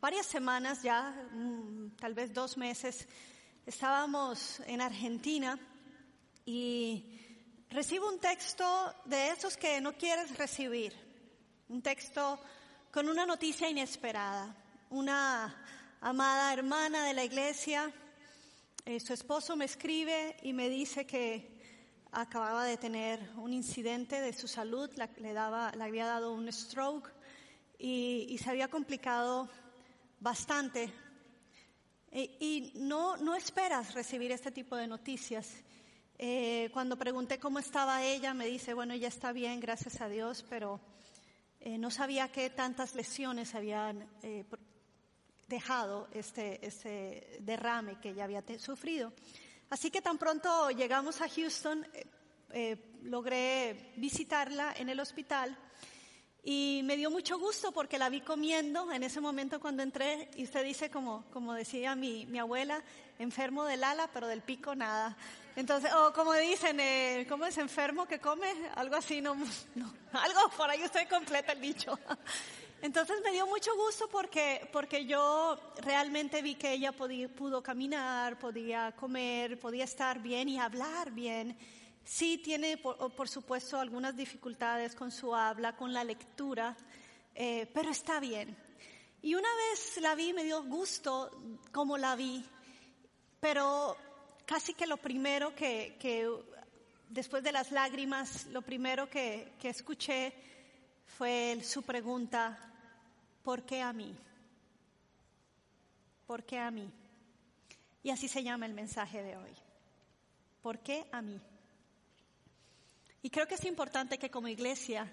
Varias semanas ya, mm, tal vez dos meses, estábamos en Argentina y recibo un texto de esos que no quieres recibir, un texto con una noticia inesperada. Una amada hermana de la iglesia, eh, su esposo me escribe y me dice que acababa de tener un incidente de su salud, le, daba, le había dado un stroke y, se había complicado bastante. E- y no, no esperas recibir este tipo de noticias. Eh, cuando pregunté cómo estaba ella, me dice, bueno, ella está bien, gracias a Dios, pero eh, no sabía qué tantas lesiones habían eh, dejado este, este derrame que ella había sufrido. Así que tan pronto llegamos a Houston, logré visitarla en el hospital y me dio mucho gusto porque la vi comiendo en ese momento cuando entré y usted dice, como, como decía mi, mi abuela, enfermo del ala, pero del pico nada. Entonces, o como dicen, eh, ¿cómo es enfermo que come? Algo así, no, no, algo por ahí usted completa el dicho. Entonces me dio mucho gusto porque, porque yo realmente vi que ella podía, pudo caminar, podía comer, podía estar bien y hablar bien. Sí tiene, por, por supuesto, algunas dificultades con su habla, con la lectura, eh, pero está bien. Y una vez la vi, me dio gusto como la vi, pero casi que lo primero que, que después de las lágrimas, lo primero que, que escuché fue su pregunta, ¿por qué a mí? ¿Por qué a mí? Y así se llama el mensaje de hoy. ¿Por qué a mí? Y creo que es importante que como iglesia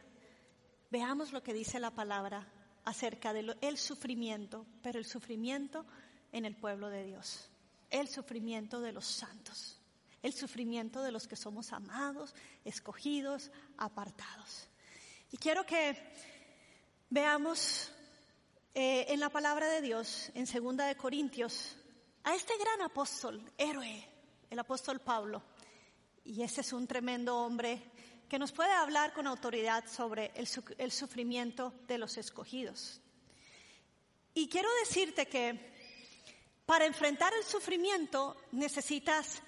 veamos lo que dice la palabra acerca del el sufrimiento, pero el sufrimiento en el pueblo de Dios, el sufrimiento de los santos, el sufrimiento de los que somos amados, escogidos, apartados. Y quiero que veamos eh, en la palabra de Dios, en Segunda de Corintios, a este gran apóstol, héroe, el apóstol Pablo. Y ese es un tremendo hombre que nos puede hablar con autoridad sobre el, su- el sufrimiento de los escogidos. Y quiero decirte que para enfrentar el sufrimiento necesitas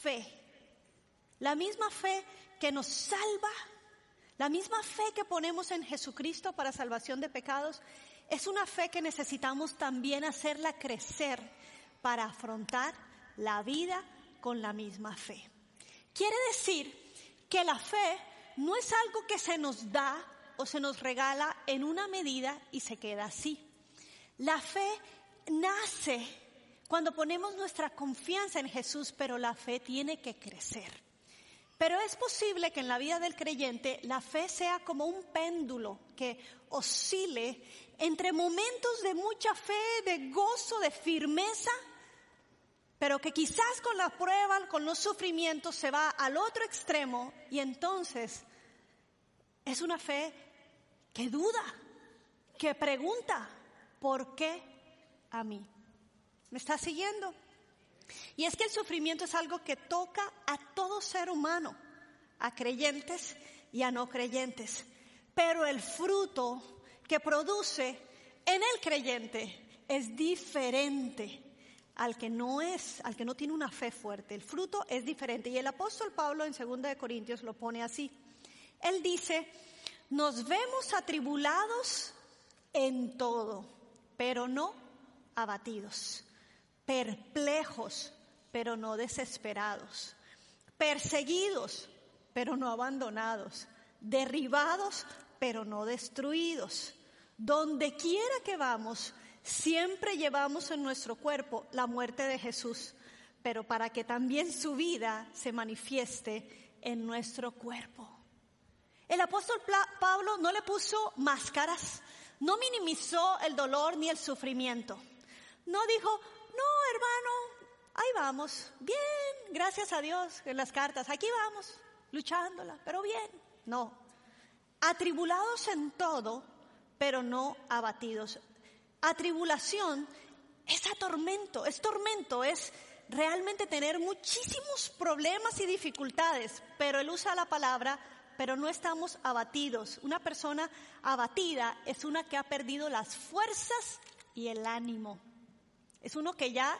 fe. La misma fe que nos salva, la misma fe que ponemos en Jesucristo para salvación de pecados, es una fe que necesitamos también hacerla crecer para afrontar la vida con la misma fe. Quiere decir que la fe no es algo que se nos da o se nos regala en una medida y se queda así. La fe nace cuando ponemos nuestra confianza en Jesús, pero la fe tiene que crecer. Pero es posible que en la vida del creyente la fe sea como un péndulo que oscile entre momentos de mucha fe, de gozo, de firmeza, pero que quizás con la prueba, con los sufrimientos se va al otro extremo y entonces es una fe que duda, que pregunta, ¿por qué a mí? ¿Me está siguiendo? Y es que el sufrimiento es algo que toca a todo ser humano, a creyentes y a no creyentes. Pero el fruto que produce en el creyente es diferente al que no es, al que no tiene una fe fuerte. El fruto es diferente. Y el apóstol Pablo en 2 de Corintios lo pone así. Él dice, nos vemos atribulados en todo, pero no abatidos, perplejos, pero no desesperados, perseguidos, pero no abandonados, derribados, pero no destruidos. Donde quiera que vamos, siempre llevamos en nuestro cuerpo la muerte de Jesús, pero para que también su vida se manifieste en nuestro cuerpo. El apóstol Pablo no le puso máscaras, No minimizó el dolor ni el sufrimiento. No dijo, no, hermano, ahí vamos, bien, gracias a Dios en las cartas, aquí vamos, luchándola, pero bien. No, atribulados en todo, pero no abatidos. Atribulación es atormento, es tormento, es realmente tener muchísimos problemas y dificultades, pero él usa la palabra, pero no estamos abatidos. Una persona abatida es una que ha perdido las fuerzas y el ánimo. Es uno que ya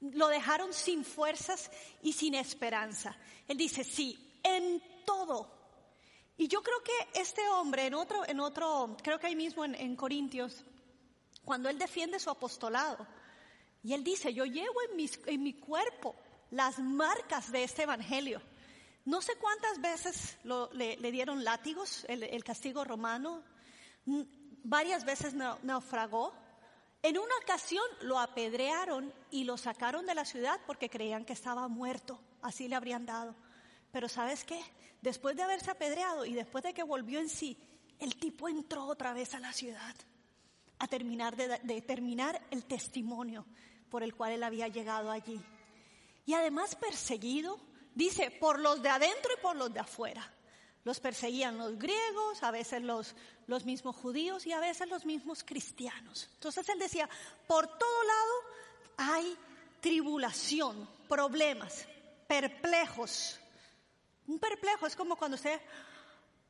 lo dejaron sin fuerzas y sin esperanza. Él dice, sí, en todo. Y yo creo que este hombre, en otro, en otro, creo que ahí mismo en Corintios, cuando él defiende su apostolado, y él dice, yo llevo en, en mi cuerpo las marcas de este evangelio. No sé cuántas veces le, dieron látigos, el, castigo romano, varias veces naufragó. En una ocasión lo apedrearon y lo sacaron de la ciudad porque creían que estaba muerto, así le habrían dado. Pero ¿sabes qué? Después de haberse apedreado y después de que volvió en sí, el tipo entró otra vez a la ciudad a terminar de, terminar el testimonio por el cual él había llegado allí. Y además perseguido, dice, por los de adentro y por los de afuera. Los perseguían los griegos, a veces los, los mismos judíos y a veces los mismos cristianos. Entonces él decía, por todo lado hay tribulación, problemas, perplejos. Un perplejo es como cuando usted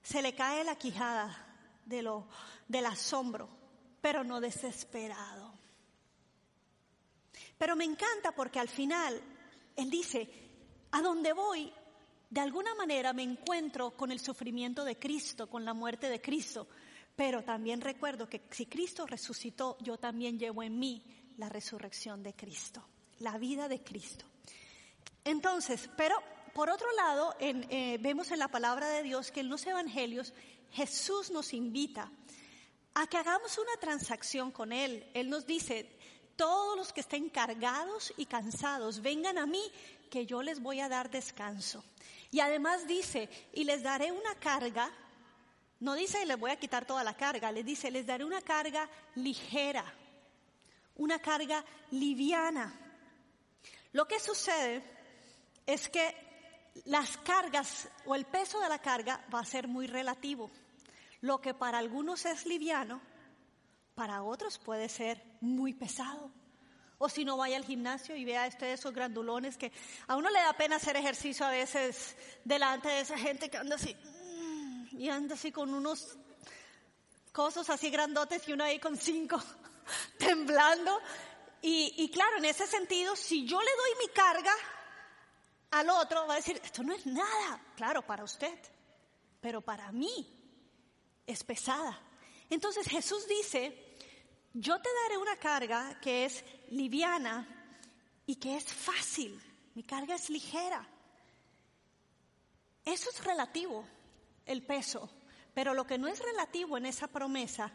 se le cae la quijada de lo, del asombro, pero no desesperado. Pero me encanta porque al final él dice, a donde voy, de alguna manera me encuentro con el sufrimiento de Cristo, con la muerte de Cristo, pero también recuerdo que si Cristo resucitó, yo también llevo en mí la resurrección de Cristo, la vida de Cristo. Entonces, pero por otro lado, eh, vemos en la palabra de Dios que en los evangelios Jesús nos invita a que hagamos una transacción con Él. Él nos dice, todos los que estén cargados y cansados, vengan a mí, que yo les voy a dar descanso. Y además dice, y les daré una carga, no dice les voy a quitar toda la carga, les dice, les daré una carga ligera, una carga liviana. Lo que sucede es que las cargas o el peso de la carga va a ser muy relativo. Lo que para algunos es liviano, para otros puede ser muy pesado. O si no vaya al gimnasio y vea este, esos grandulones que a uno le da pena hacer ejercicio a veces delante de esa gente que anda así mm, y anda así con unos cosas así grandotes y uno ahí con cinco temblando. Y, y claro, en ese sentido, si yo le doy mi carga al otro, va a decir, esto no es nada. Claro, para usted, pero para mí es pesada. Entonces Jesús dice, yo te daré una carga que es liviana y que es fácil. Mi carga es ligera. Eso es relativo, el peso. Pero lo que no es relativo en esa promesa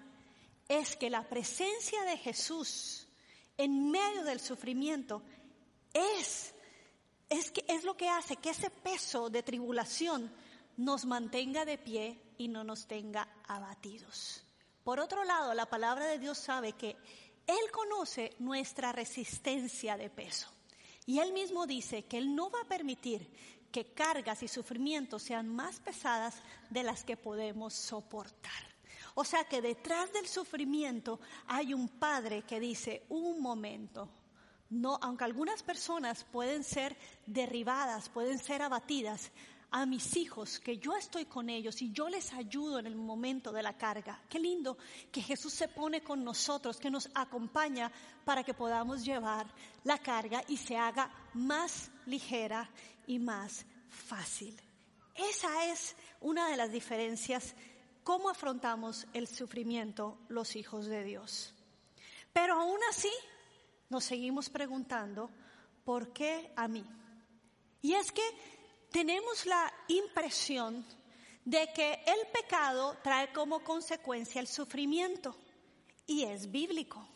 es que la presencia de Jesús en medio del sufrimiento es, es, lo que hace que ese peso de tribulación nos mantenga de pie y no nos tenga abatidos. Por otro lado, la palabra de Dios sabe que Él conoce nuestra resistencia de peso. Y Él mismo dice que Él no va a permitir que cargas y sufrimientos sean más pesadas de las que podemos soportar. O sea que detrás del sufrimiento hay un padre que dice, un momento, no, aunque algunas personas pueden ser derribadas, pueden ser abatidas, a mis hijos que yo estoy con ellos y yo les ayudo en el momento de la carga. Qué lindo que Jesús se pone con nosotros, que nos acompaña para que podamos llevar la carga y se haga más ligera y más fácil. Esa es una de las diferencias, cómo afrontamos el sufrimiento los hijos de Dios. Pero aún así nos seguimos preguntando, ¿por qué a mí? Y es que tenemos la impresión de que el pecado trae como consecuencia el sufrimiento y es bíblico.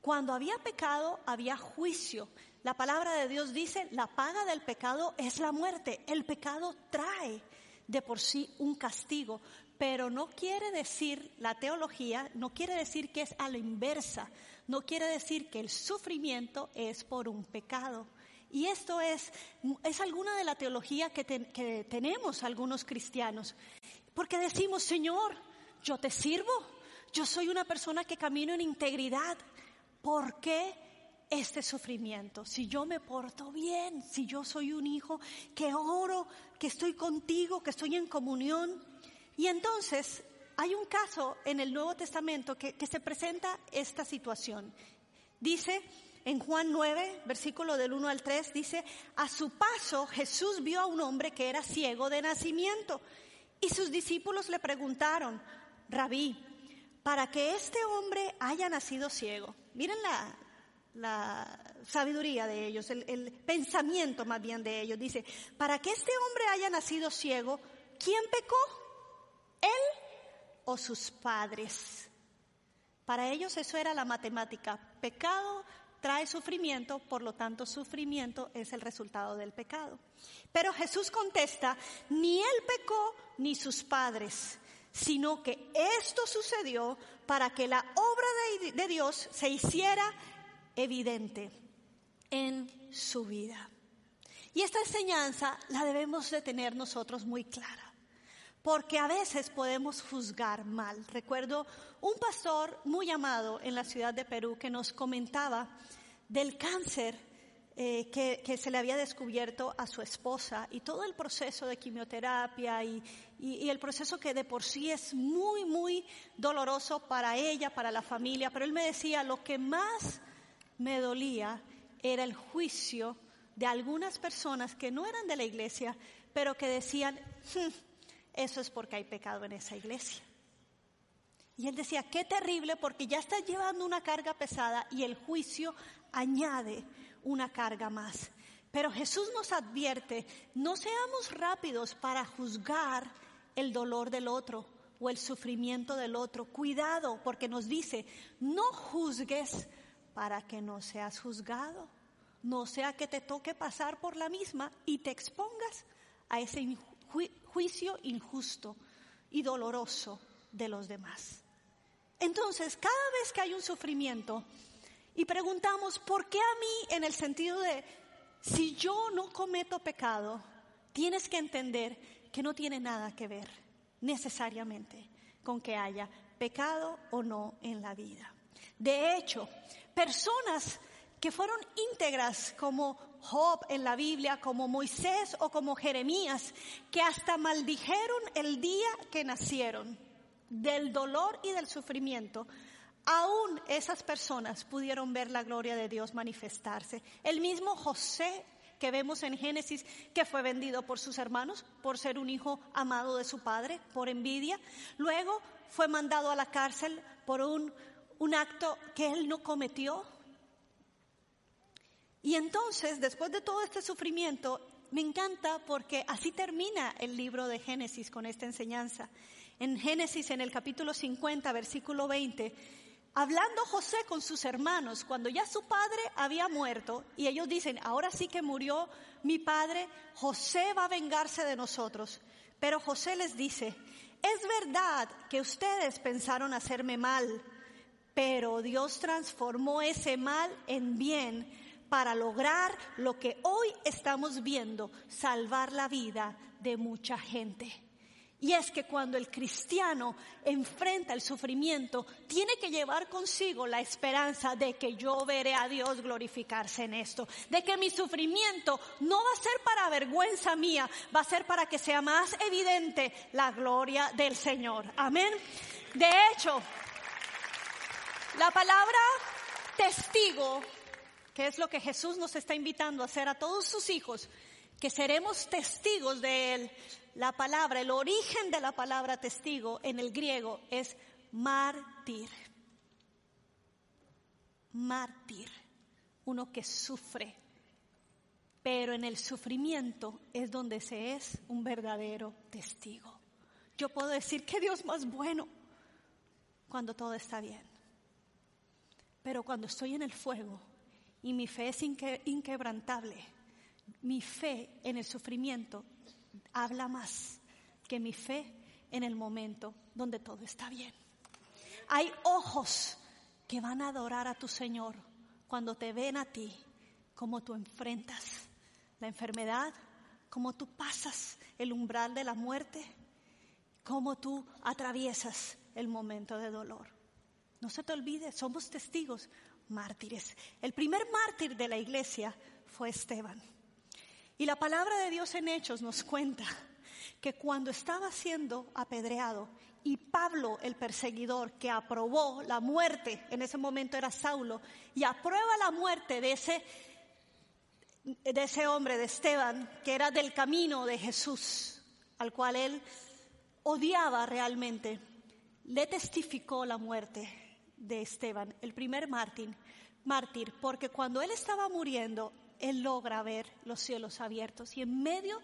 Cuando había pecado había juicio. La palabra de Dios dice, la paga del pecado es la muerte. El pecado trae de por sí un castigo, pero no quiere decir, la teología no quiere decir que es a la inversa, no quiere decir que el sufrimiento es por un pecado. Y esto es, es alguna de la teología que, tenemos algunos cristianos, porque decimos, Señor, yo te sirvo, yo soy una persona que camino en integridad, ¿por qué este sufrimiento? Si yo me porto bien, si yo soy un hijo que oro, que estoy contigo, que estoy en comunión. Y entonces hay un caso en el Nuevo Testamento que, que se presenta esta situación. Dice en Juan 9, versículo del 1 al 3, dice, a su paso Jesús vio a un hombre que era ciego de nacimiento y sus discípulos le preguntaron, rabí, para que este hombre haya nacido ciego. Miren la, sabiduría de ellos, el, el, pensamiento más bien de ellos. Dice, para que este hombre haya nacido ciego, ¿quién pecó? ¿Él o sus padres? Para ellos eso era la matemática. Pecado trae sufrimiento, por lo tanto sufrimiento es el resultado del pecado. Pero Jesús contesta, ni él pecó ni sus padres, sino que esto sucedió para que la obra de, Dios se hiciera evidente en su vida. Y esta enseñanza la debemos de tener nosotros muy clara, porque a veces podemos juzgar mal. Recuerdo un pastor muy amado en la ciudad de Perú que nos comentaba del cáncer eh, que, se le había descubierto a su esposa y todo el proceso de quimioterapia y, y, el proceso que de por sí es muy, muy doloroso para ella, para la familia. Pero él me decía, lo que más me dolía era el juicio de algunas personas que no eran de la iglesia, pero que decían, hmm, eso es porque hay pecado en esa iglesia. Y él decía, qué terrible porque ya está llevando una carga pesada y el juicio añade una carga más. Pero Jesús nos advierte, no seamos rápidos para juzgar el dolor del otro o el sufrimiento del otro. Cuidado, porque nos dice, no juzgues para que no seas juzgado. No sea que te toque pasar por la misma y te expongas a ese juicio injusto y doloroso de los demás. Entonces, cada vez que hay un sufrimiento, y preguntamos, ¿por qué a mí en el sentido de, si yo no cometo pecado, tienes que entender que no tiene nada que ver necesariamente con que haya pecado o no en la vida? De hecho, personas que fueron íntegras como Job en la Biblia, como Moisés o como Jeremías, que hasta maldijeron el día que nacieron del dolor y del sufrimiento, aún esas personas pudieron ver la gloria de Dios manifestarse. El mismo José que vemos en Génesis, que fue vendido por sus hermanos por ser un hijo amado de su padre, por envidia. Luego fue mandado a la cárcel por un, un acto que él no cometió. Y entonces, después de todo este sufrimiento, me encanta porque así termina el libro de Génesis con esta enseñanza. En Génesis, en el capítulo 50, versículo 20, hablando José con sus hermanos cuando ya su padre había muerto y ellos dicen, ahora sí que murió mi padre, José va a vengarse de nosotros. Pero José les dice, es verdad que ustedes pensaron hacerme mal, pero Dios transformó ese mal en bien para lograr lo que hoy estamos viendo, salvar la vida de mucha gente. Y es que cuando el cristiano enfrenta el sufrimiento, tiene que llevar consigo la esperanza de que yo veré a Dios glorificarse en esto, de que mi sufrimiento no va a ser para vergüenza mía, va a ser para que sea más evidente la gloria del Señor. Amén. De hecho, la palabra testigo, que es lo que Jesús nos está invitando a hacer a todos sus hijos, que seremos testigos de Él, la palabra, el origen de la palabra testigo en el griego es mártir. Mártir, uno que sufre. Pero en el sufrimiento es donde se es un verdadero testigo. Yo puedo decir que Dios más bueno cuando todo está bien. Pero cuando estoy en el fuego y mi fe es inquebrantable, mi fe en el sufrimiento habla más que mi fe en el momento donde todo está bien. Hay ojos que van a adorar a tu Señor cuando te ven a ti, como tú enfrentas la enfermedad, como tú pasas el umbral de la muerte, como tú atraviesas el momento de dolor. No se te olvide, somos testigos mártires. El primer mártir de la iglesia fue Esteban. Y la palabra de Dios en Hechos nos cuenta que cuando estaba siendo apedreado y Pablo, el perseguidor que aprobó la muerte, en ese momento era Saulo, y aprueba la muerte de ese, de ese hombre, de Esteban, que era del camino de Jesús, al cual él odiaba realmente, le testificó la muerte de Esteban, el primer mártir, mártir, porque cuando él estaba muriendo, él logra ver los cielos abiertos y en medio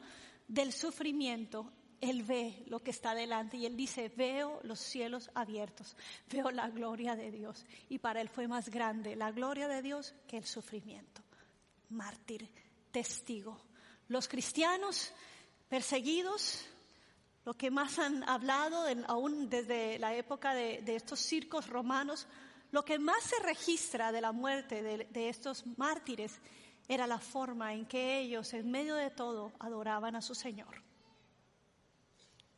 del sufrimiento, él ve lo que está delante y él dice, veo los cielos abiertos, veo la gloria de Dios. Y para él fue más grande la gloria de Dios que el sufrimiento. Mártir, testigo. Los cristianos perseguidos, lo que más han hablado, aún desde la época de, estos circos romanos, lo que más se registra de la muerte de estos mártires era la forma en que ellos, en medio de todo, adoraban a su Señor.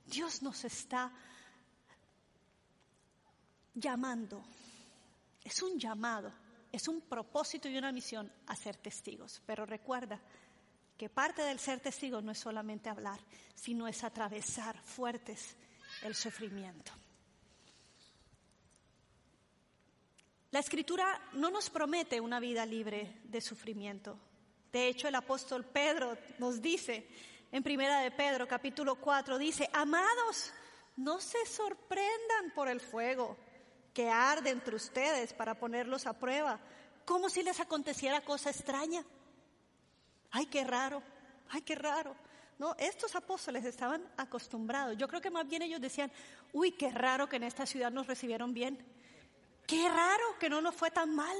Dios nos está llamando. Es un llamado, es un propósito y una misión a ser testigos. Pero recuerda que parte del ser testigo no es solamente hablar, sino es atravesar fuertes el sufrimiento. La escritura no nos promete una vida libre de sufrimiento. De hecho, el apóstol Pedro nos dice en Primera de Pedro, capítulo 4, dice, amados, no se sorprendan por el fuego que arde entre ustedes para ponerlos a prueba, como si les aconteciera cosa extraña. Ay, qué raro, ay, qué raro. No, estos apóstoles estaban acostumbrados. Yo creo que más bien ellos decían, uy, qué raro que en esta ciudad nos recibieron bien. Qué raro que no nos fue tan mal.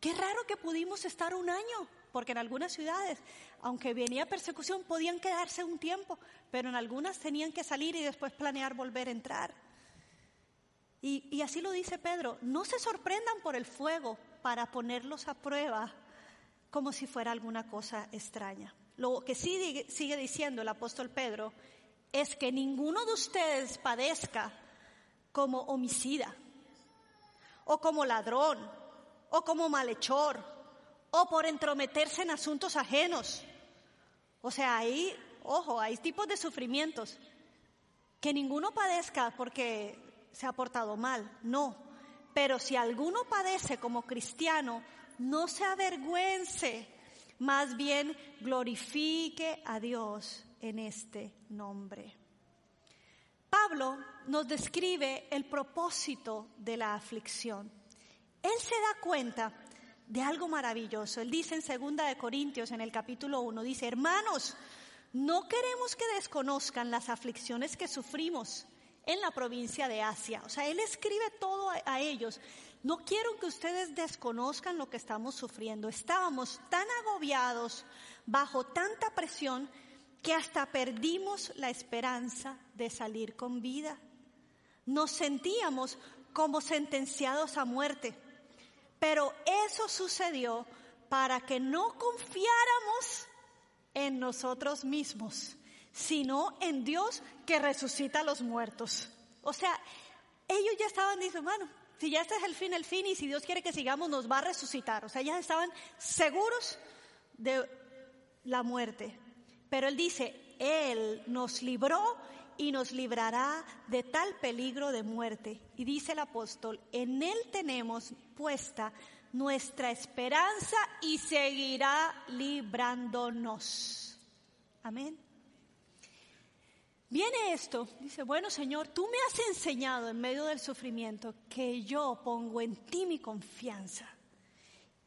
Qué raro que pudimos estar un año, porque en algunas ciudades, aunque venía persecución, podían quedarse un tiempo, pero en algunas tenían que salir y después planear volver a entrar. Y, y así lo dice Pedro, no se sorprendan por el fuego para ponerlos a prueba como si fuera alguna cosa extraña. Lo que sí sigue diciendo el apóstol Pedro es que ninguno de ustedes padezca como homicida o como ladrón, o como malhechor, o por entrometerse en asuntos ajenos. O sea, hay, ojo, hay tipos de sufrimientos que ninguno padezca porque se ha portado mal, no. Pero si alguno padece como cristiano, no se avergüence, más bien glorifique a Dios en este nombre. Pablo nos describe el propósito de la aflicción. Él se da cuenta de algo maravilloso. Él dice en segunda de Corintios en el capítulo 1 dice, "Hermanos, no queremos que desconozcan las aflicciones que sufrimos en la provincia de Asia." O sea, él escribe todo a ellos. No quiero que ustedes desconozcan lo que estamos sufriendo. Estábamos tan agobiados bajo tanta presión que hasta perdimos la esperanza de salir con vida. Nos sentíamos como sentenciados a muerte. Pero eso sucedió para que no confiáramos en nosotros mismos, sino en Dios que resucita a los muertos. O sea, ellos ya estaban diciendo, bueno, si ya este es el fin, el fin, y si Dios quiere que sigamos, nos va a resucitar. O sea, ya estaban seguros de la muerte. Pero él dice, Él nos libró y nos librará de tal peligro de muerte. Y dice el apóstol, en Él tenemos puesta nuestra esperanza y seguirá librándonos. Amén. Viene esto, dice, bueno Señor, tú me has enseñado en medio del sufrimiento que yo pongo en ti mi confianza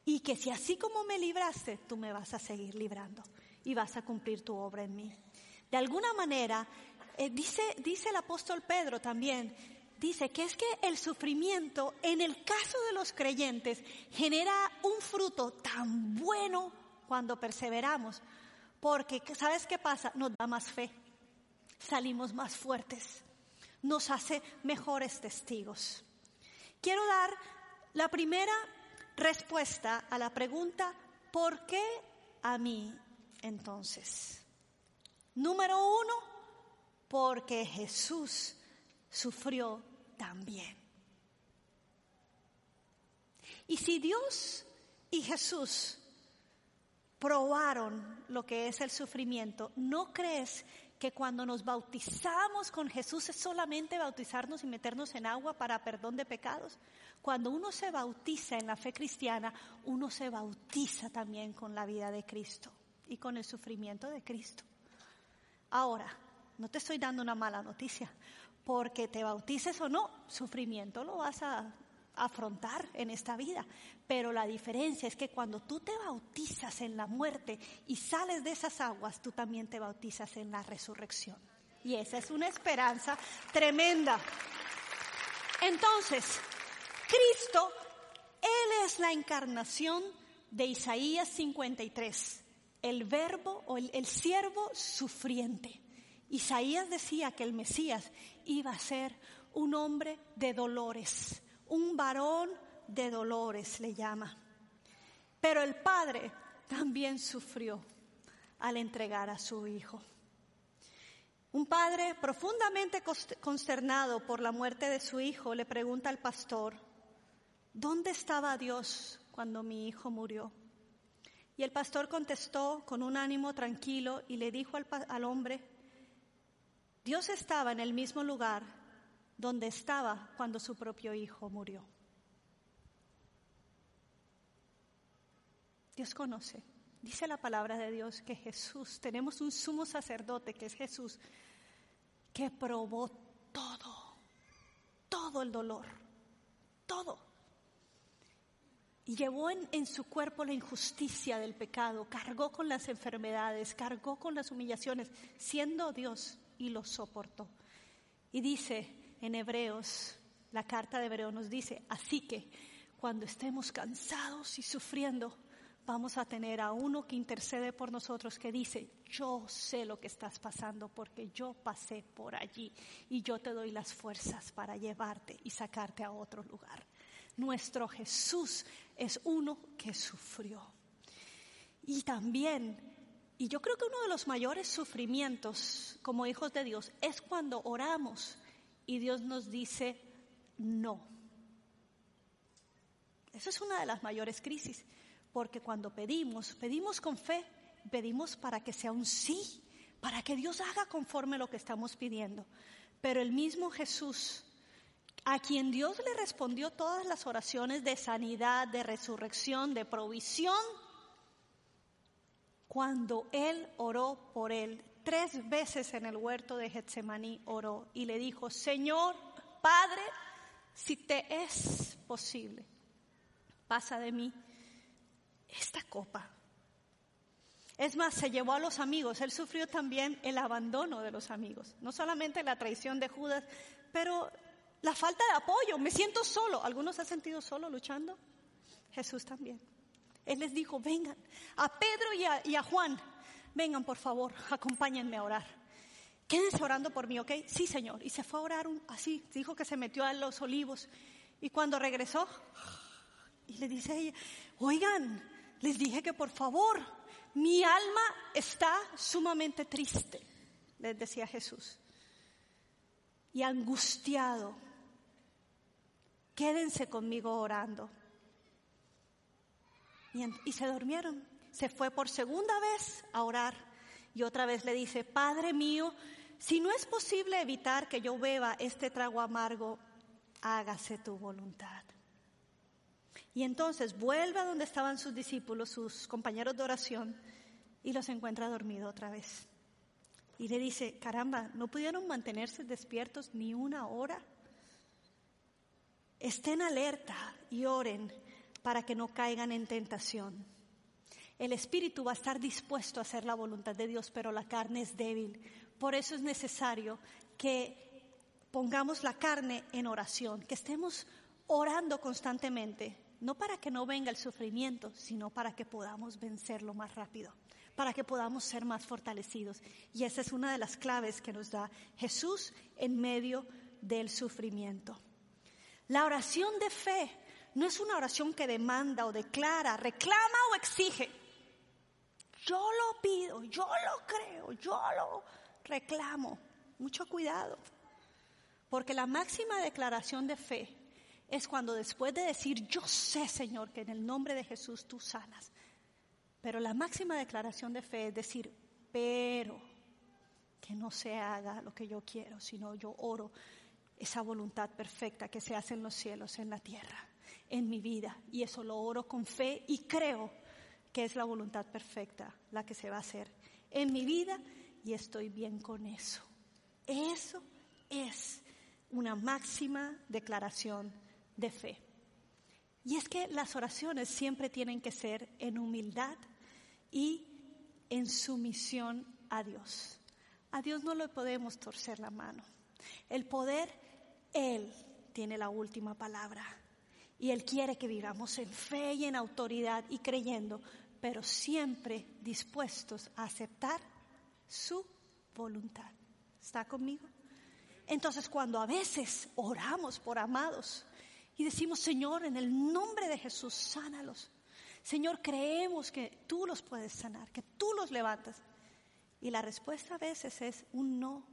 y que si así como me libraste, tú me vas a seguir librando y vas a cumplir tu obra en mí. De alguna manera, eh, dice, dice el apóstol Pedro también, dice que es que el sufrimiento, en el caso de los creyentes, genera un fruto tan bueno cuando perseveramos, porque ¿sabes qué pasa? Nos da más fe, salimos más fuertes. nos hace mejores testigos. Quiero dar la primera respuesta a la pregunta, ¿por qué a mí entonces? Número uno, porque Jesús sufrió también. Y si Dios y Jesús probaron lo que es el sufrimiento, ¿no crees que cuando nos bautizamos con Jesús es solamente bautizarnos y meternos en agua para perdón de pecados? Cuando uno se bautiza en la fe cristiana, uno se bautiza también con la vida de Cristo y con el sufrimiento de Cristo. Ahora, no te estoy dando una mala noticia, porque te bautices o no, sufrimiento lo vas a afrontar en esta vida. Pero la diferencia es que cuando tú te bautizas en la muerte y sales de esas aguas, tú también te bautizas en la resurrección. Y esa es una esperanza tremenda. Entonces, Cristo, Él es la encarnación de Isaías 53, el verbo o el, el siervo sufriente. Isaías decía que el Mesías iba a ser un hombre de dolores, un varón de dolores le llama. Pero el padre también sufrió al entregar a su hijo. Un padre profundamente consternado por la muerte de su hijo le pregunta al pastor, ¿dónde estaba Dios cuando mi hijo murió? Y el pastor contestó con un ánimo tranquilo y le dijo al, hombre, Dios estaba en el mismo lugar donde estaba cuando su propio hijo murió. Dios conoce. Dice la palabra de Dios que Jesús, tenemos un sumo sacerdote que es Jesús, que probó todo, todo el dolor, todo. Y llevó en, en, su cuerpo la injusticia del pecado, cargó con las enfermedades, cargó con las humillaciones, siendo Dios, y lo soportó. Y dice, en Hebreos, la carta de Hebreos nos dice, así que cuando estemos cansados y sufriendo, vamos a tener a uno que intercede por nosotros, que dice, yo sé lo que estás pasando porque yo pasé por allí y yo te doy las fuerzas para llevarte y sacarte a otro lugar. Nuestro Jesús es uno que sufrió. Y también, y yo creo que uno de los mayores sufrimientos como hijos de Dios es cuando oramos y Dios nos dice no. Esa es una de las mayores crisis, porque cuando pedimos, pedimos con fe, pedimos para que sea un sí, para que Dios haga conforme lo que estamos pidiendo. Pero el mismo Jesús, a quien Dios le respondió todas las oraciones de sanidad, de resurrección, de provisión, cuando Él oró por Él, tres veces en el huerto de Getsemaní oró y le dijo, Señor, Padre, si te es posible, pasa de mí esta copa. Es más, se llevó a los amigos, él sufrió también el abandono de los amigos, no solamente la traición de Judas, pero la falta de apoyo, me siento solo. ¿Algunos han sentido solo luchando? Jesús también. Él les dijo, vengan, a Pedro y a Juan, vengan por favor, acompáñenme a orar. Quédense orando por mí, ¿ok? Sí, Señor. Y se fue a orar así, dijo que se metió a los olivos. Y cuando regresó, y le dice ella, oigan, les dije que por favor, mi alma está sumamente triste, les decía Jesús. Y angustiado, quédense conmigo orando. Y, y se durmieron se fue por segunda vez a orar y otra vez le dice, Padre mío, si no es posible evitar que yo beba este trago amargo, hágase tu voluntad. Y entonces vuelve a donde estaban sus discípulos, sus compañeros de oración, y los encuentra dormido otra vez. Y le dice, caramba, ¿no pudieron mantenerse despiertos ni una hora? Estén alerta y oren para que no caigan en tentación. El espíritu va a estar dispuesto a hacer la voluntad de Dios, pero la carne es débil. Por eso es necesario que pongamos la carne en oración, que estemos orando constantemente, no para que no venga el sufrimiento, sino para que podamos vencerlo más rápido, para que podamos ser más fortalecidos. Y esa es una de las claves que nos da Jesús en medio del sufrimiento. La oración de fe no es una oración que demanda o declara, reclama o exige. Yo lo pido, yo lo creo, yo lo reclamo. Mucho cuidado. Porque la máxima declaración de fe es cuando después de decir, yo sé, Señor, que en el nombre de Jesús tú sanas. Pero la máxima declaración de fe es decir, pero que no se haga lo que yo quiero, sino yo oro esa voluntad perfecta que se hace en los cielos, en la tierra, en mi vida. Y eso lo oro con fe y creo que es la voluntad perfecta la que se va a hacer en mi vida y estoy bien con eso. Eso es una máxima declaración de fe. Y es que las oraciones siempre tienen que ser en humildad y en sumisión a Dios. A Dios no le podemos torcer la mano. El poder, Él tiene la última palabra. Y Él quiere que vivamos en fe y en autoridad y creyendo, pero siempre dispuestos a aceptar su voluntad. ¿Está conmigo? Entonces cuando a veces oramos por amados y decimos, Señor, en el nombre de Jesús, sánalos. Señor, creemos que tú los puedes sanar, que tú los levantas. Y la respuesta a veces es un no.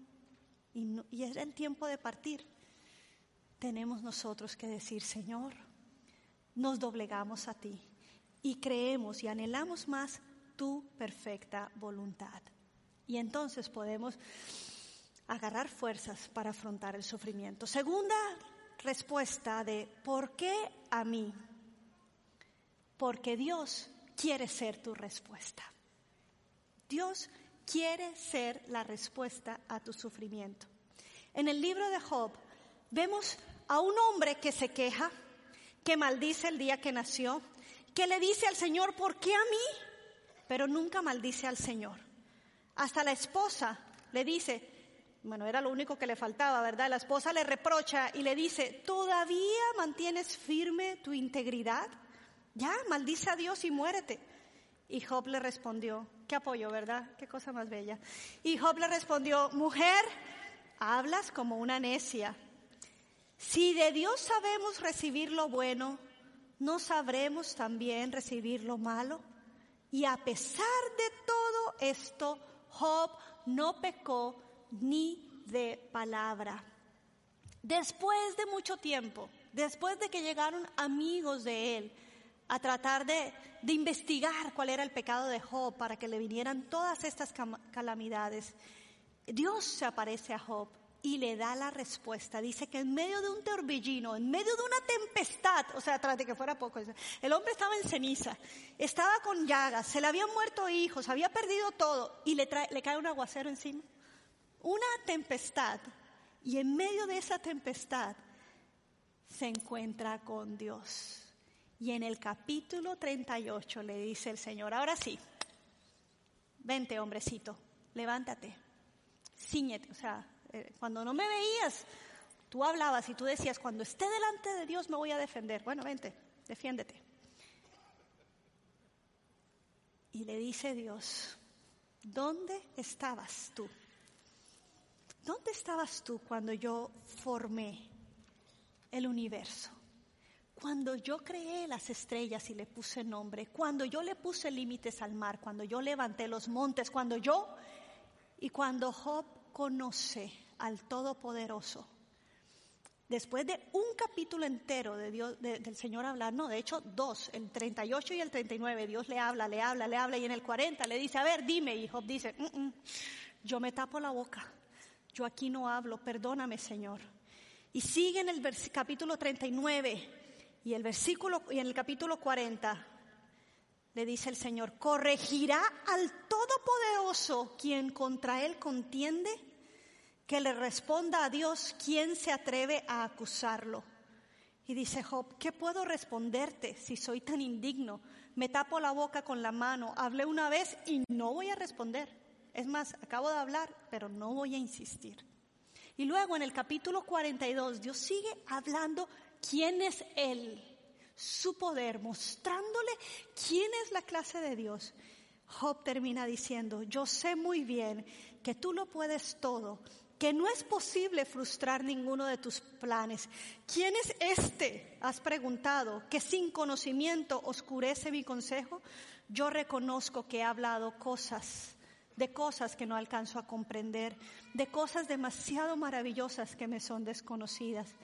Y, no, y es el tiempo de partir. Tenemos nosotros que decir, Señor, nos doblegamos a ti y creemos y anhelamos más tu perfecta voluntad. Y entonces podemos agarrar fuerzas para afrontar el sufrimiento. Segunda respuesta de ¿por qué a mí? Porque Dios quiere ser tu respuesta. Dios quiere ser la respuesta a tu sufrimiento. En el libro de Job vemos a un hombre que se queja, que maldice el día que nació, que le dice al Señor, ¿por qué a mí? Pero nunca maldice al Señor. Hasta la esposa le dice, bueno, era lo único que le faltaba, ¿verdad? La esposa le reprocha y le dice, ¿todavía mantienes firme tu integridad? Ya, maldice a Dios y muérete. Y Job le respondió, qué apoyo, ¿verdad? Qué cosa más bella. Y Job le respondió, mujer, hablas como una necia. Si de Dios sabemos recibir lo bueno, ¿no sabremos también recibir lo malo? Y a pesar de todo esto, Job no pecó ni de palabra. Después de mucho tiempo, después de que llegaron amigos de él, a tratar de, de, investigar cuál era el pecado de Job para que le vinieran todas estas calamidades. Dios se aparece a Job y le da la respuesta. Dice que en medio de un torbellino, en medio de una tempestad, o sea, tras de que fuera poco, el hombre estaba en ceniza, estaba con llagas, se le habían muerto hijos, había perdido todo y le, le cae un aguacero encima. Una tempestad. Y en medio de esa tempestad se encuentra con Dios. Y en el capítulo 38 le dice el Señor, ahora sí, vente hombrecito, levántate, ciñete, o sea, cuando no me veías, tú hablabas y tú decías, cuando esté delante de Dios me voy a defender. Bueno, vente, defiéndete. Y le dice Dios, ¿dónde estabas tú? ¿Dónde estabas tú cuando yo formé el universo? Cuando yo creé las estrellas y le puse nombre, cuando yo le puse límites al mar, cuando yo levanté los montes, cuando yo y cuando Job conoce al Todopoderoso, después de un capítulo entero del Señor hablar, no, de hecho dos, el 38 y el 39, Dios le habla, le habla, le habla, y en el 40 le dice, a ver, dime, y Job dice, mm -mm, yo me tapo la boca, yo aquí no hablo, perdóname, Señor. Y sigue en el capítulo 39 y el versículo y en el capítulo 40 le dice el Señor, corregirá al Todopoderoso quien contra él contiende, que le responda a Dios quien se atreve a acusarlo. Y dice Job, ¿qué puedo responderte si soy tan indigno? Me tapo la boca con la mano, hablé una vez y no voy a responder. Es más, acabo de hablar, pero no voy a insistir. Y luego en el capítulo 42, Dios sigue hablando quién es Él, su poder, mostrándole quién es la clase de Dios. Job termina diciendo, yo sé muy bien que tú lo puedes todo que no es posible frustrar ninguno de tus planes. ¿Quién es este? Has preguntado, que sin conocimiento oscurece mi consejo. Yo reconozco que he hablado cosas, de cosas que no alcanzo a comprender, de cosas demasiado maravillosas que me son desconocidas.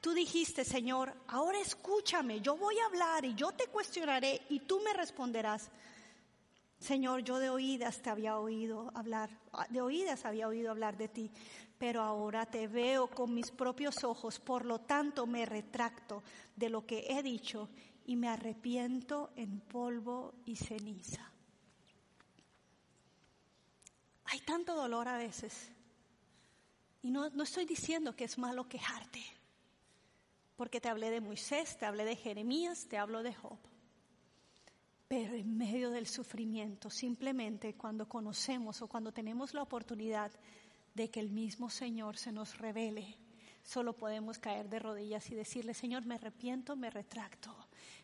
Tú dijiste, Señor, ahora escúchame, yo voy a hablar y yo te cuestionaré y tú me responderás. Señor, yo de oídas te había oído hablar, de oídas había oído hablar de ti, pero ahora te veo con mis propios ojos, por lo tanto me retracto de lo que he dicho y me arrepiento en polvo y ceniza. Hay tanto dolor a veces. Y no, no estoy diciendo que es malo quejarte, porque te hablé de Moisés, te hablé de Jeremías, te hablo de Job. Pero en medio del sufrimiento, simplemente cuando conocemos o cuando tenemos la oportunidad de que el mismo Señor se nos revele, solo podemos caer de rodillas y decirle, Señor, me arrepiento, me retracto,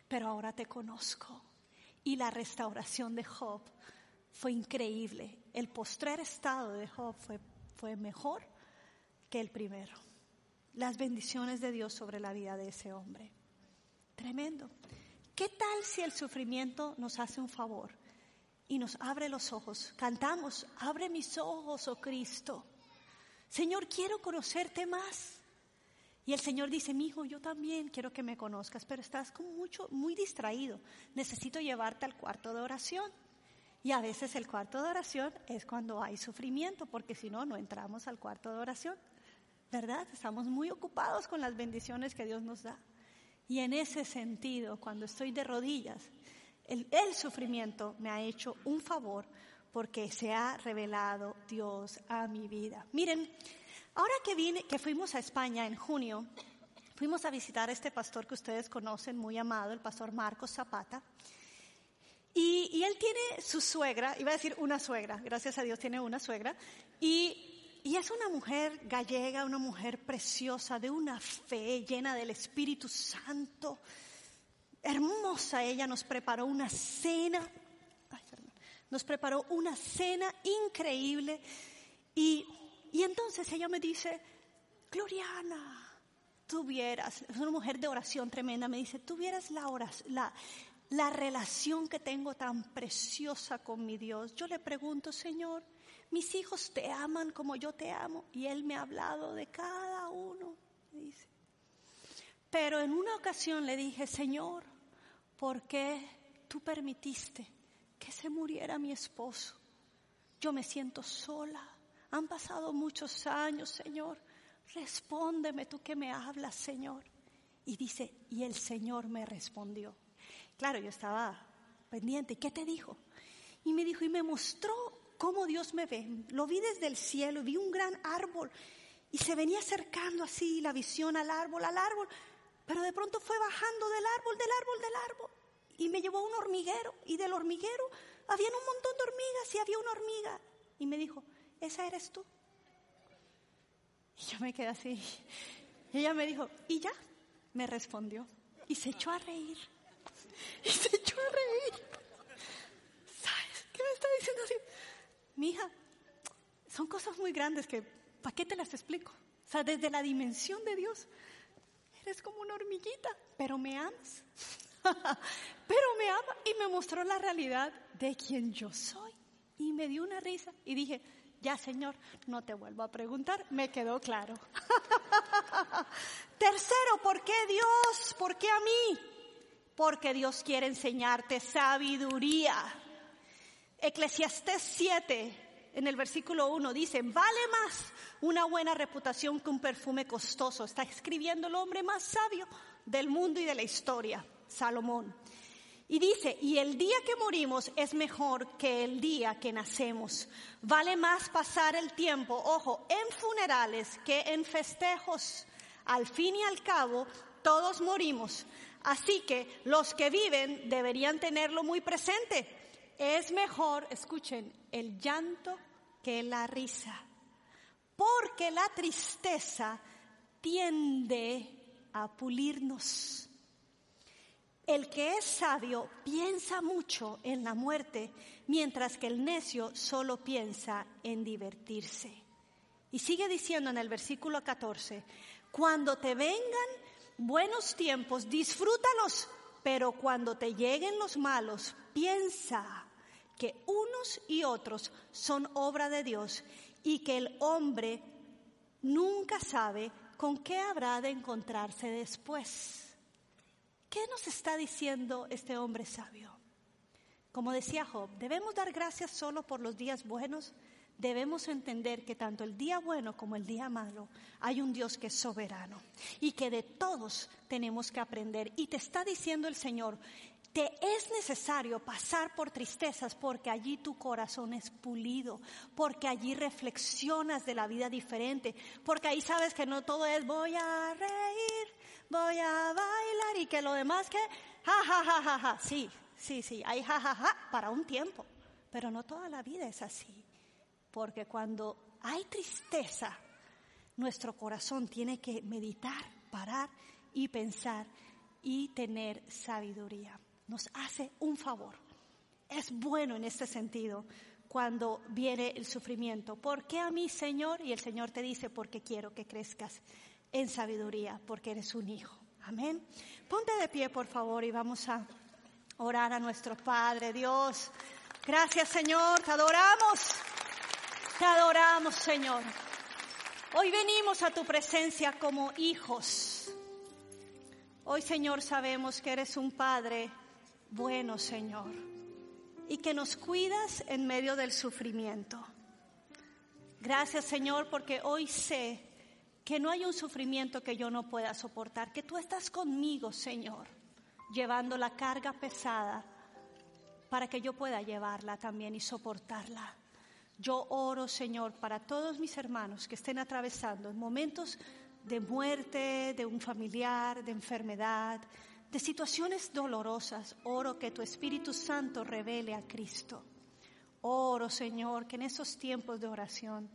pero ahora te conozco. Y la restauración de Job fue increíble. El postrer estado de Job fue, fue mejor que el primero. Las bendiciones de Dios sobre la vida de ese hombre. Tremendo. ¿Qué tal si el sufrimiento nos hace un favor y nos abre los ojos? Cantamos, abre mis ojos, oh Cristo. Señor, quiero conocerte más. Y el Señor dice, mi hijo, yo también quiero que me conozcas, pero estás como mucho, muy distraído. Necesito llevarte al cuarto de oración. Y a veces el cuarto de oración es cuando hay sufrimiento, porque si no, no entramos al cuarto de oración. ¿Verdad? Estamos muy ocupados con las bendiciones que Dios nos da. Y en ese sentido, cuando estoy de rodillas, el, sufrimiento me ha hecho un favor porque se ha revelado Dios a mi vida. Miren, ahora que vine, que fuimos a España en junio, fuimos a visitar a este pastor que ustedes conocen, muy amado, el pastor Marcos Zapata. Y, y, él tiene su suegra, iba a decir una suegra, gracias a Dios tiene una suegra, y y es una mujer gallega, una mujer preciosa, de una fe llena del Espíritu Santo. Hermosa ella nos preparó una cena, nos preparó una cena increíble. Y, y entonces ella me dice, Gloriana, tuvieras, es una mujer de oración tremenda, me dice, tuvieras la, la, la relación que tengo tan preciosa con mi Dios. Yo le pregunto, Señor, mis hijos te aman como yo te amo. Y él me ha hablado de cada uno, dice. Pero en una ocasión le dije, Señor, ¿por qué tú permitiste que se muriera mi esposo? Yo me siento sola. Han pasado muchos años, Señor. Respóndeme tú que me hablas, Señor. Y dice, y el Señor me respondió. Claro, yo estaba pendiente. ¿Qué te dijo? Y me dijo, y me mostró cómo Dios me ve. Lo vi desde el cielo, vi un gran árbol y se venía acercando así la visión al árbol, al árbol, pero de pronto fue bajando del árbol, del árbol, del árbol y me llevó a un hormiguero y del hormiguero había un montón de hormigas y había una hormiga y me dijo, esa eres tú. Y yo me quedé así. Y ella me dijo, ¿y ya? Me respondió y se echó a reír. Y se echó a reír. ¿Sabes qué me está diciendo así? Hija, son cosas muy grandes que, ¿para qué te las explico? O sea, desde la dimensión de Dios, eres como una hormiguita, pero me amas. pero me ama y me mostró la realidad de quien yo soy. Y me dio una risa y dije, ya Señor, no te vuelvo a preguntar, me quedó claro. Tercero, ¿por qué Dios? ¿Por qué a mí? Porque Dios quiere enseñarte sabiduría. Eclesiastés 7, en el versículo 1, dice, vale más una buena reputación que un perfume costoso. Está escribiendo el hombre más sabio del mundo y de la historia, Salomón. Y dice, y el día que morimos es mejor que el día que nacemos. Vale más pasar el tiempo, ojo, en funerales que en festejos. Al fin y al cabo, todos morimos. Así que los que viven deberían tenerlo muy presente es mejor, escuchen, el llanto que la risa, porque la tristeza tiende a pulirnos. El que es sabio piensa mucho en la muerte, mientras que el necio solo piensa en divertirse. Y sigue diciendo en el versículo 14, cuando te vengan buenos tiempos, disfrútalos, pero cuando te lleguen los malos, piensa que unos y otros son obra de Dios y que el hombre nunca sabe con qué habrá de encontrarse después. ¿Qué nos está diciendo este hombre sabio? Como decía Job, debemos dar gracias solo por los días buenos. Debemos entender que tanto el día bueno como el día malo hay un Dios que es soberano y que de todos tenemos que aprender. Y te está diciendo el Señor, te es necesario pasar por tristezas porque allí tu corazón es pulido, porque allí reflexionas de la vida diferente, porque ahí sabes que no todo es voy a reír, voy a bailar y que lo demás que ja ja ja ja ja. Sí, sí, sí, hay ja ja ja para un tiempo, pero no toda la vida es así. Porque cuando hay tristeza, nuestro corazón tiene que meditar, parar y pensar y tener sabiduría nos hace un favor. Es bueno en este sentido cuando viene el sufrimiento. ¿Por qué a mí, Señor? Y el Señor te dice, porque quiero que crezcas en sabiduría, porque eres un hijo. Amén. Ponte de pie, por favor, y vamos a orar a nuestro Padre Dios. Gracias, Señor. Te adoramos. Te adoramos, Señor. Hoy venimos a tu presencia como hijos. Hoy, Señor, sabemos que eres un Padre bueno, Señor, y que nos cuidas en medio del sufrimiento. Gracias, Señor, porque hoy sé que no hay un sufrimiento que yo no pueda soportar, que tú estás conmigo, Señor, llevando la carga pesada para que yo pueda llevarla también y soportarla. Yo oro, Señor, para todos mis hermanos que estén atravesando momentos de muerte, de un familiar, de enfermedad, de situaciones dolorosas, oro que tu Espíritu Santo revele a Cristo. Oro, Señor, que en esos tiempos de oración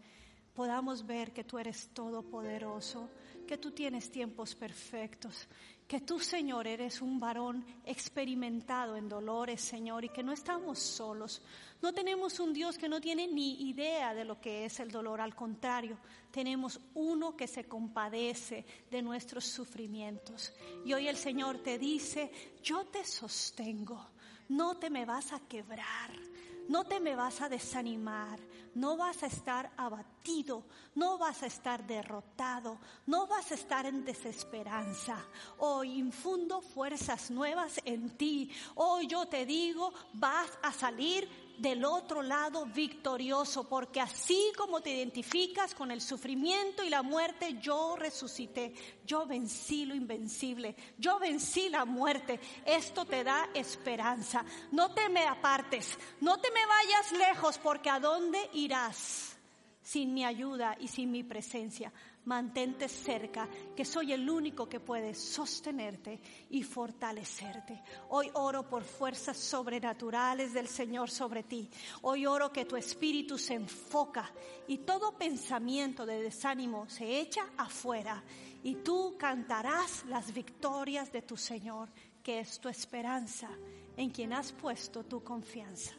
podamos ver que tú eres todopoderoso, que tú tienes tiempos perfectos, que tú, Señor, eres un varón experimentado en dolores, Señor, y que no estamos solos. No tenemos un Dios que no tiene ni idea de lo que es el dolor, al contrario, tenemos uno que se compadece de nuestros sufrimientos. Y hoy el Señor te dice, yo te sostengo, no te me vas a quebrar. No te me vas a desanimar, no vas a estar abatido, no vas a estar derrotado, no vas a estar en desesperanza. Hoy infundo fuerzas nuevas en ti. Hoy yo te digo, vas a salir del otro lado victorioso, porque así como te identificas con el sufrimiento y la muerte, yo resucité, yo vencí lo invencible, yo vencí la muerte. Esto te da esperanza. No te me apartes, no te me vayas lejos, porque ¿a dónde irás sin mi ayuda y sin mi presencia? Mantente cerca, que soy el único que puede sostenerte y fortalecerte. Hoy oro por fuerzas sobrenaturales del Señor sobre ti. Hoy oro que tu espíritu se enfoca y todo pensamiento de desánimo se echa afuera y tú cantarás las victorias de tu Señor, que es tu esperanza, en quien has puesto tu confianza.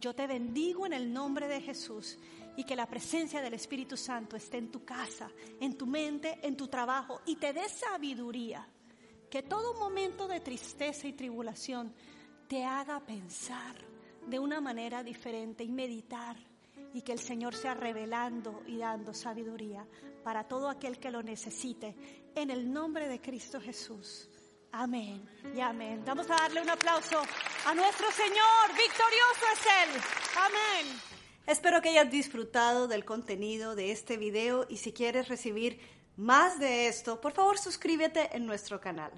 Yo te bendigo en el nombre de Jesús y que la presencia del Espíritu Santo esté en tu casa, en tu mente, en tu trabajo y te dé sabiduría. Que todo momento de tristeza y tribulación te haga pensar de una manera diferente y meditar y que el Señor sea revelando y dando sabiduría para todo aquel que lo necesite. En el nombre de Cristo Jesús. Amén y amén. Vamos a darle un aplauso a nuestro Señor. Victorioso es Él. Amén. Espero que hayas disfrutado del contenido de este video y si quieres recibir más de esto, por favor suscríbete en nuestro canal.